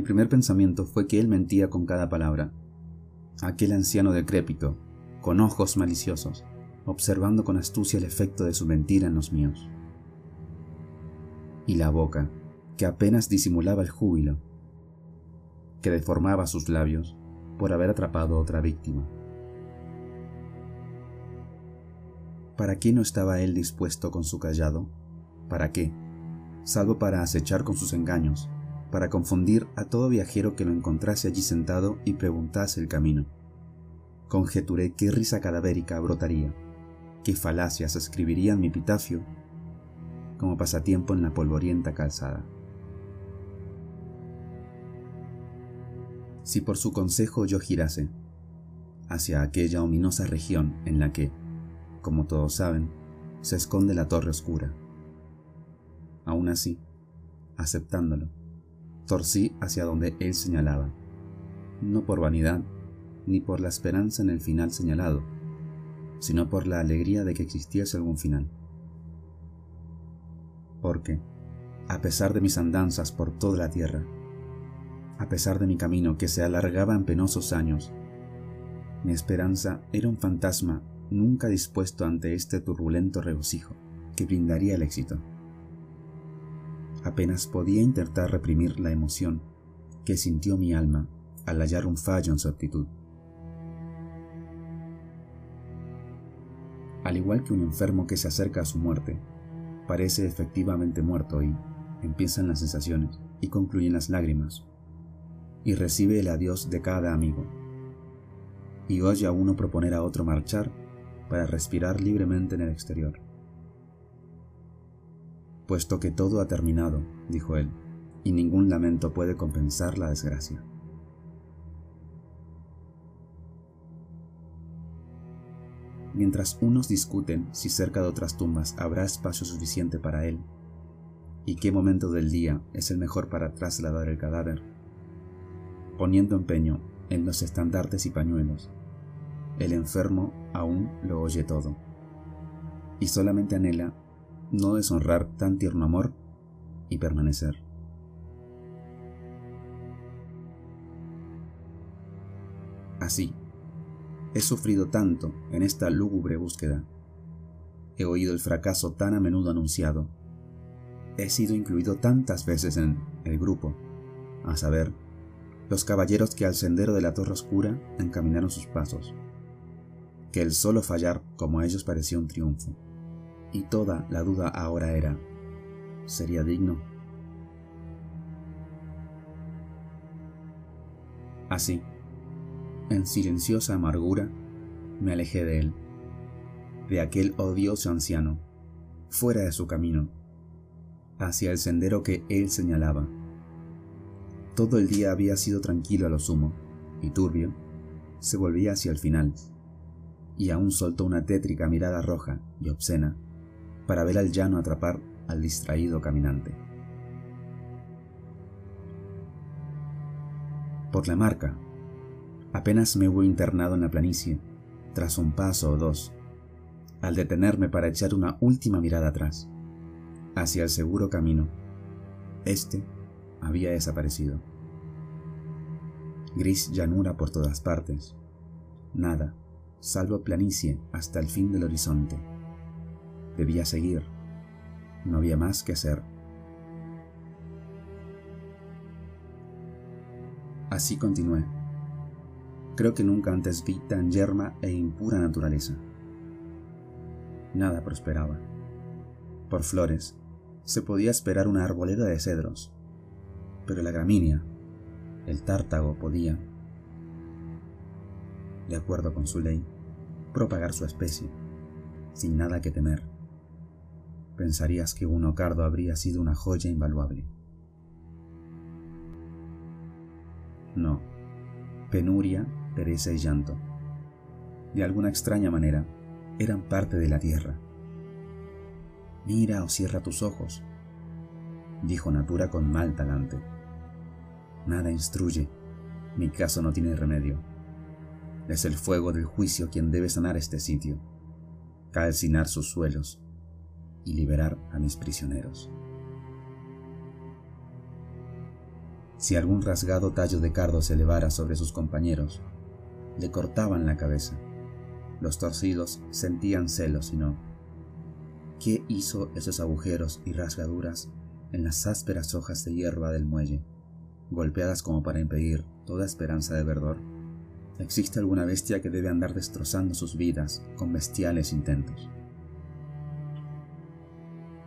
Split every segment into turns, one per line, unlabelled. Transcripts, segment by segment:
Mi primer pensamiento fue que él mentía con cada palabra. Aquel anciano decrépito, con ojos maliciosos, observando con astucia el efecto de su mentira en los míos. Y la boca, que apenas disimulaba el júbilo, que deformaba sus labios por haber atrapado a otra víctima. ¿Para qué no estaba él dispuesto con su callado? ¿Para qué? Salvo para acechar con sus engaños, para confundir a todo viajero que lo encontrase allí sentado y preguntase el camino. Conjeturé qué risa cadavérica brotaría, qué falacias escribirían mi epitafio como pasatiempo en la polvorienta calzada. Si por su consejo yo girase hacia aquella ominosa región en la que, como todos saben, se esconde la torre oscura. Aún así, aceptándolo, torcí hacia donde él señalaba, no por vanidad, ni por la esperanza en el final señalado, sino por la alegría de que existiese algún final. Porque, a pesar de mis andanzas por toda la tierra, a pesar de mi camino que se alargaba en penosos años, mi esperanza era un fantasma nunca dispuesto ante este turbulento regocijo que brindaría el éxito. Apenas podía intentar reprimir la emoción que sintió mi alma al hallar un fallo en su actitud. Al igual que un enfermo que se acerca a su muerte, parece efectivamente muerto y empiezan las sensaciones y concluyen las lágrimas, y recibe el adiós de cada amigo, y oye a uno proponer a otro marchar para respirar libremente en el exterior. Puesto que todo ha terminado, dijo él, y ningún lamento puede compensar la desgracia. Mientras unos discuten si cerca de otras tumbas habrá espacio suficiente para él, y qué momento del día es el mejor para trasladar el cadáver, poniendo empeño en los estandartes y pañuelos, el enfermo aún lo oye todo, y solamente anhela no deshonrar tan tierno amor y permanecer. Así, he sufrido tanto en esta lúgubre búsqueda, he oído el fracaso tan a menudo anunciado, he sido incluido tantas veces en el grupo, a saber, los caballeros que al sendero de la torre oscura encaminaron sus pasos que el solo fallar como a ellos parecía un triunfo, y toda la duda ahora era, ¿sería digno? Así, en silenciosa amargura, me alejé de él, de aquel odioso anciano, fuera de su camino, hacia el sendero que él señalaba. Todo el día había sido tranquilo a lo sumo, y turbio, se volvía hacia el final y aún soltó una tétrica mirada roja y obscena para ver al llano atrapar al distraído caminante. Por la marca, apenas me hubo internado en la planicie, tras un paso o dos, al detenerme para echar una última mirada atrás, hacia el seguro camino. Este había desaparecido. Gris llanura por todas partes. Nada, salvo planicie hasta el fin del horizonte. Debía seguir. No había más que hacer. Así continué. Creo que nunca antes vi tan yerma e impura naturaleza. Nada prosperaba. Por flores, se podía esperar una arboleda de cedros, pero la gramínea, el tártago podía, de acuerdo con su ley, propagar su especie, sin nada que temer. Pensarías que un ocardo habría sido una joya invaluable. No, penuria, pereza y llanto. De alguna extraña manera, eran parte de la tierra. Mira o cierra tus ojos, dijo Natura con mal talante. Nada instruye, mi caso no tiene remedio. Es el fuego del juicio quien debe sanar este sitio, calcinar sus suelos y liberar a mis prisioneros. Si algún rasgado tallo de cardo se elevara sobre sus compañeros, le cortaban la cabeza. Los torcidos sentían celos y no. ¿Qué hizo esos agujeros y rasgaduras en las ásperas hojas de hierba del muelle, golpeadas como para impedir toda esperanza de verdor? ¿Existe alguna bestia que debe andar destrozando sus vidas con bestiales intentos?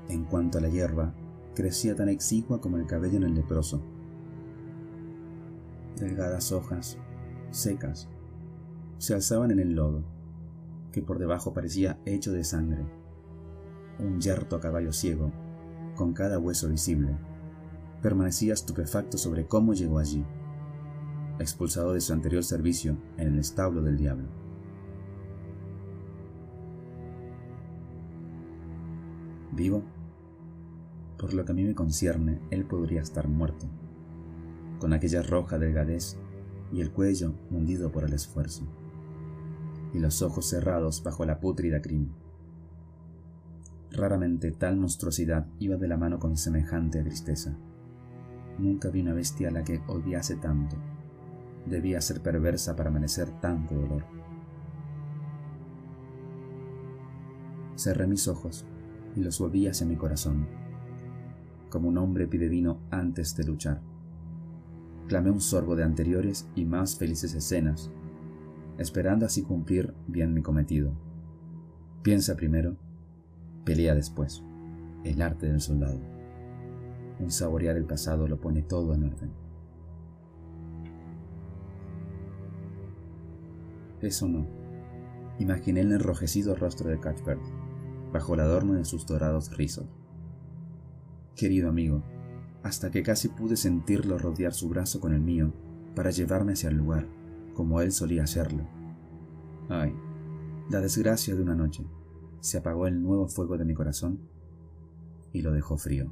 En cuanto a la hierba, crecía tan exigua como el cabello en el leproso. Delgadas hojas, secas, se alzaban en el lodo, que por debajo parecía hecho de sangre. Un yerto a caballo ciego, con cada hueso visible, permanecía estupefacto sobre cómo llegó allí, expulsado de su anterior servicio en el establo del diablo. Vivo, por lo que a mí me concierne, él podría estar muerto, con aquella roja delgadez y el cuello hundido por el esfuerzo y los ojos cerrados bajo la pútrida crin. Raramente tal monstruosidad iba de la mano con semejante tristeza. Nunca vi una bestia a la que odiase tanto. Debía ser perversa para merecer tanto dolor. Cerré mis ojos y los volví hacia mi corazón, como un hombre pide vino antes de luchar. Clamé un sorbo de anteriores y más felices escenas esperando así cumplir bien mi cometido. Piensa primero, pelea después. El arte del soldado. Un saborear el pasado lo pone todo en orden. Eso no. Imaginé el enrojecido rostro de Cuthbert, bajo el adorno de sus dorados rizos. Querido amigo, hasta que casi pude sentirlo rodear su brazo con el mío para llevarme hacia el lugar como él solía hacerlo. Ay, la desgracia de una noche. Se apagó el nuevo fuego de mi corazón y lo dejó frío.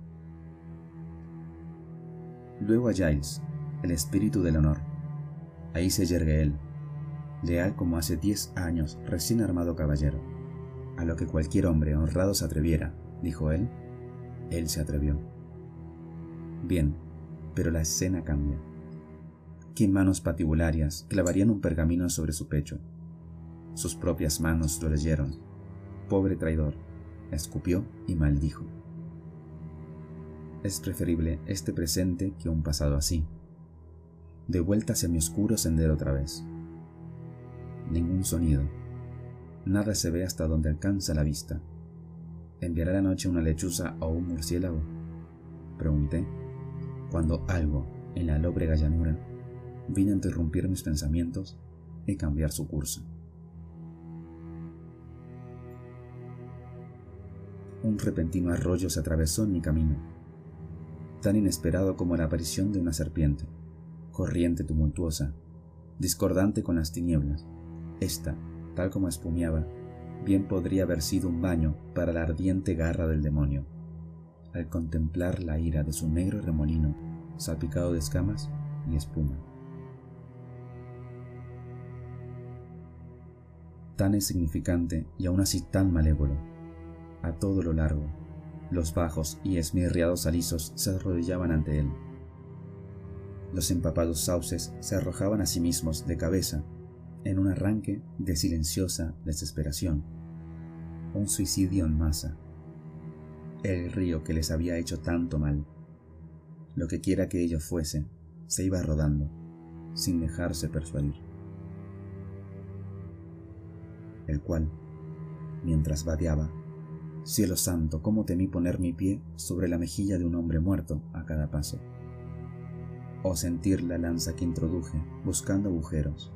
Luego a Giles, el espíritu del honor. Ahí se yergue él, leal como hace diez años, recién armado caballero. A lo que cualquier hombre honrado se atreviera, dijo él, él se atrevió. Bien, pero la escena cambia qué manos patibularias clavarían un pergamino sobre su pecho. Sus propias manos lo leyeron. Pobre traidor, escupió y maldijo. Es preferible este presente que un pasado así. De vuelta hacia mi oscuro sendero otra vez. Ningún sonido. Nada se ve hasta donde alcanza la vista. ¿Enviará la noche una lechuza o un murciélago? Pregunté, cuando algo, en la lóbrega llanura, vine a interrumpir mis pensamientos y cambiar su curso. Un repentino arroyo se atravesó en mi camino, tan inesperado como la aparición de una serpiente, corriente tumultuosa, discordante con las tinieblas. Esta, tal como espumeaba, bien podría haber sido un baño para la ardiente garra del demonio. Al contemplar la ira de su negro remolino, salpicado de escamas y espuma. tan insignificante y aún así tan malévolo. A todo lo largo, los bajos y esmirriados alisos se arrodillaban ante él. Los empapados sauces se arrojaban a sí mismos de cabeza en un arranque de silenciosa desesperación. Un suicidio en masa. El río que les había hecho tanto mal. Lo que quiera que ello fuese, se iba rodando, sin dejarse persuadir el cual, mientras vadeaba, cielo santo, cómo temí poner mi pie sobre la mejilla de un hombre muerto a cada paso, o sentir la lanza que introduje buscando agujeros,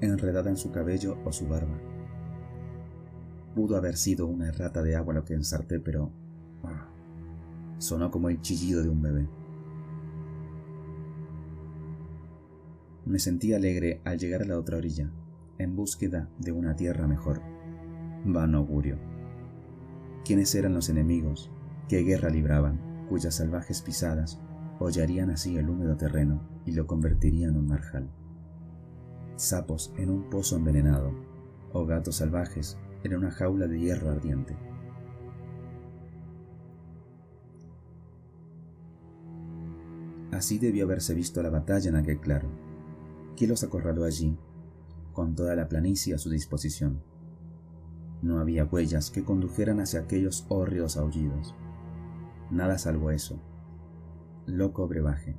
enredada en su cabello o su barba. Pudo haber sido una rata de agua lo que ensarté, pero ah, sonó como el chillido de un bebé. Me sentí alegre al llegar a la otra orilla en búsqueda de una tierra mejor. Vano augurio. ¿Quiénes eran los enemigos? ¿Qué guerra libraban? Cuyas salvajes pisadas hollarían así el húmedo terreno y lo convertirían en un marjal. Sapos en un pozo envenenado, o gatos salvajes en una jaula de hierro ardiente. Así debió haberse visto la batalla en aquel claro. ¿Quién los acorraló allí, con toda la planicie a su disposición? No había huellas que condujeran hacia aquellos hórridos aullidos. Nada salvo eso. Loco brebaje,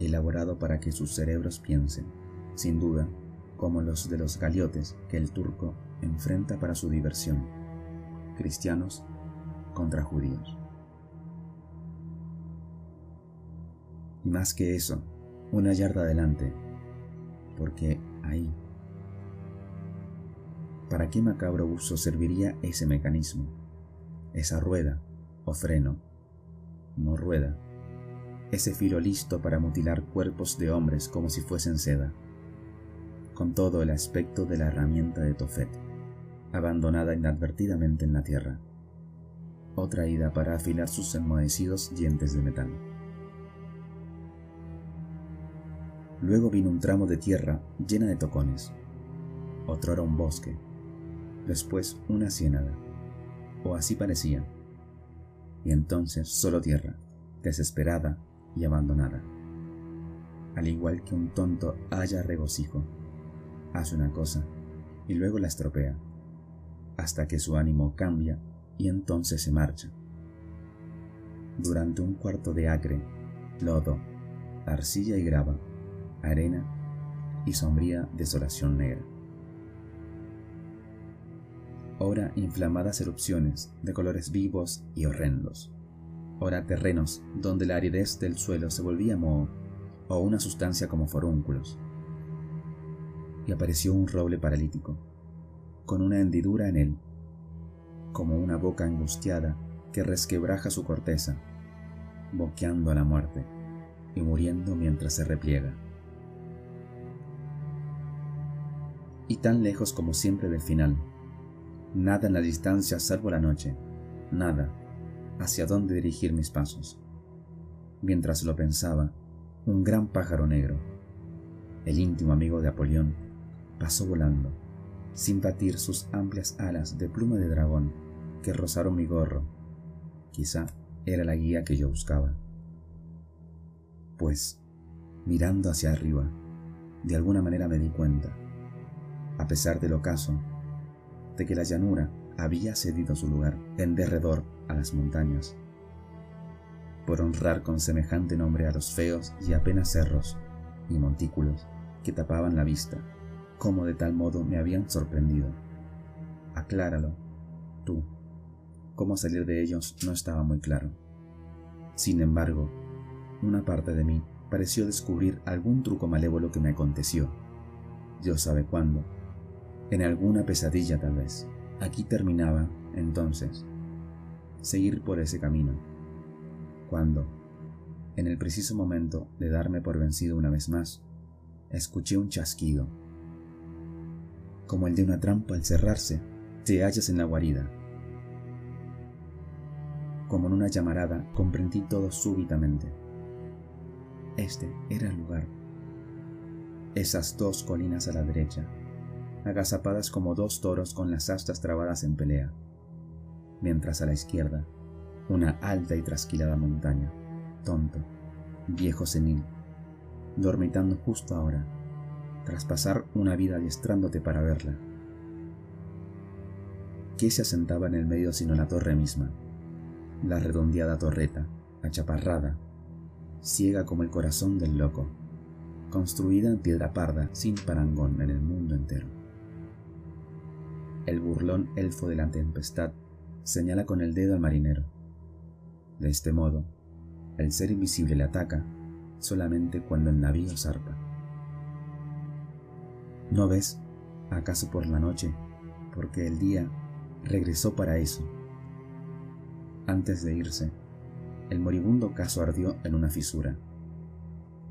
elaborado para que sus cerebros piensen, sin duda, como los de los galiotes que el turco enfrenta para su diversión, cristianos contra judíos. Y más que eso, una yarda adelante, porque ahí, ¿para qué macabro uso serviría ese mecanismo? Esa rueda o freno, no rueda, ese filo listo para mutilar cuerpos de hombres como si fuesen seda, con todo el aspecto de la herramienta de Tofet, abandonada inadvertidamente en la tierra, o traída para afilar sus enmohecidos dientes de metal. Luego vino un tramo de tierra llena de tocones. Otro era un bosque. Después una ciénaga. O así parecía. Y entonces solo tierra, desesperada y abandonada. Al igual que un tonto haya regocijo. Hace una cosa y luego la estropea, hasta que su ánimo cambia y entonces se marcha. Durante un cuarto de acre, lodo, arcilla y grava, arena y sombría desolación negra. Ora inflamadas erupciones de colores vivos y horrendos. Ora terrenos donde la aridez del suelo se volvía moho o una sustancia como forúnculos. Y apareció un roble paralítico, con una hendidura en él, como una boca angustiada que resquebraja su corteza, boqueando a la muerte y muriendo mientras se repliega. y tan lejos como siempre del final. Nada en la distancia salvo la noche, nada hacia dónde dirigir mis pasos. Mientras lo pensaba, un gran pájaro negro, el íntimo amigo de Apolión, pasó volando, sin batir sus amplias alas de pluma de dragón que rozaron mi gorro. Quizá era la guía que yo buscaba. Pues, mirando hacia arriba, de alguna manera me di cuenta a pesar del ocaso, de que la llanura había cedido su lugar en derredor a las montañas, por honrar con semejante nombre a los feos y apenas cerros y montículos que tapaban la vista, como de tal modo me habían sorprendido. Acláralo, tú. Cómo salir de ellos no estaba muy claro. Sin embargo, una parte de mí pareció descubrir algún truco malévolo que me aconteció. Dios sabe cuándo, en alguna pesadilla tal vez. Aquí terminaba, entonces, seguir por ese camino, cuando, en el preciso momento de darme por vencido una vez más, escuché un chasquido, como el de una trampa al cerrarse, te hallas en la guarida. Como en una llamarada, comprendí todo súbitamente. Este era el lugar. Esas dos colinas a la derecha, agazapadas como dos toros con las astas trabadas en pelea, mientras a la izquierda, una alta y trasquilada montaña, tonto, viejo senil, dormitando justo ahora, tras pasar una vida adiestrándote para verla. ¿Qué se asentaba en el medio sino la torre misma? La redondeada torreta, achaparrada, ciega como el corazón del loco, construida en piedra parda sin parangón en el mundo entero. El burlón elfo de la tempestad señala con el dedo al marinero. De este modo, el ser invisible le ataca solamente cuando el navío zarpa. ¿No ves, acaso por la noche, porque el día regresó para eso? Antes de irse, el moribundo caso ardió en una fisura.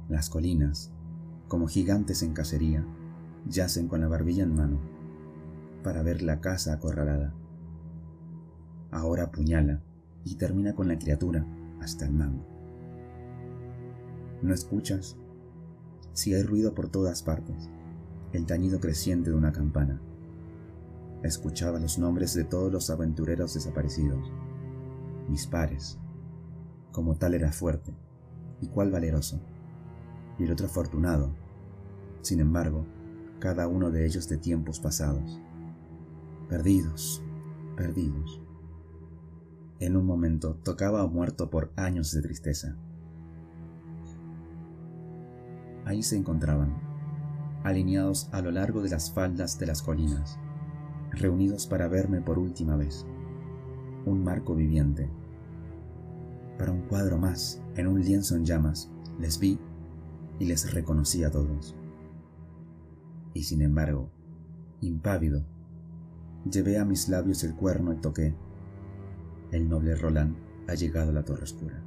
Las colinas, como gigantes en cacería, yacen con la barbilla en mano para ver la casa acorralada. Ahora apuñala y termina con la criatura hasta el mango. ¿No escuchas? Si hay ruido por todas partes, el tañido creciente de una campana. Escuchaba los nombres de todos los aventureros desaparecidos, mis pares. Como tal era fuerte y cuál valeroso, y el otro afortunado. Sin embargo, cada uno de ellos de tiempos pasados. Perdidos, perdidos. En un momento tocaba a muerto por años de tristeza. Ahí se encontraban, alineados a lo largo de las faldas de las colinas, reunidos para verme por última vez. Un marco viviente. Para un cuadro más, en un lienzo en llamas, les vi y les reconocí a todos. Y sin embargo, impávido, llevé a mis labios el cuerno y toqué. El noble Roland ha llegado a la torre oscura.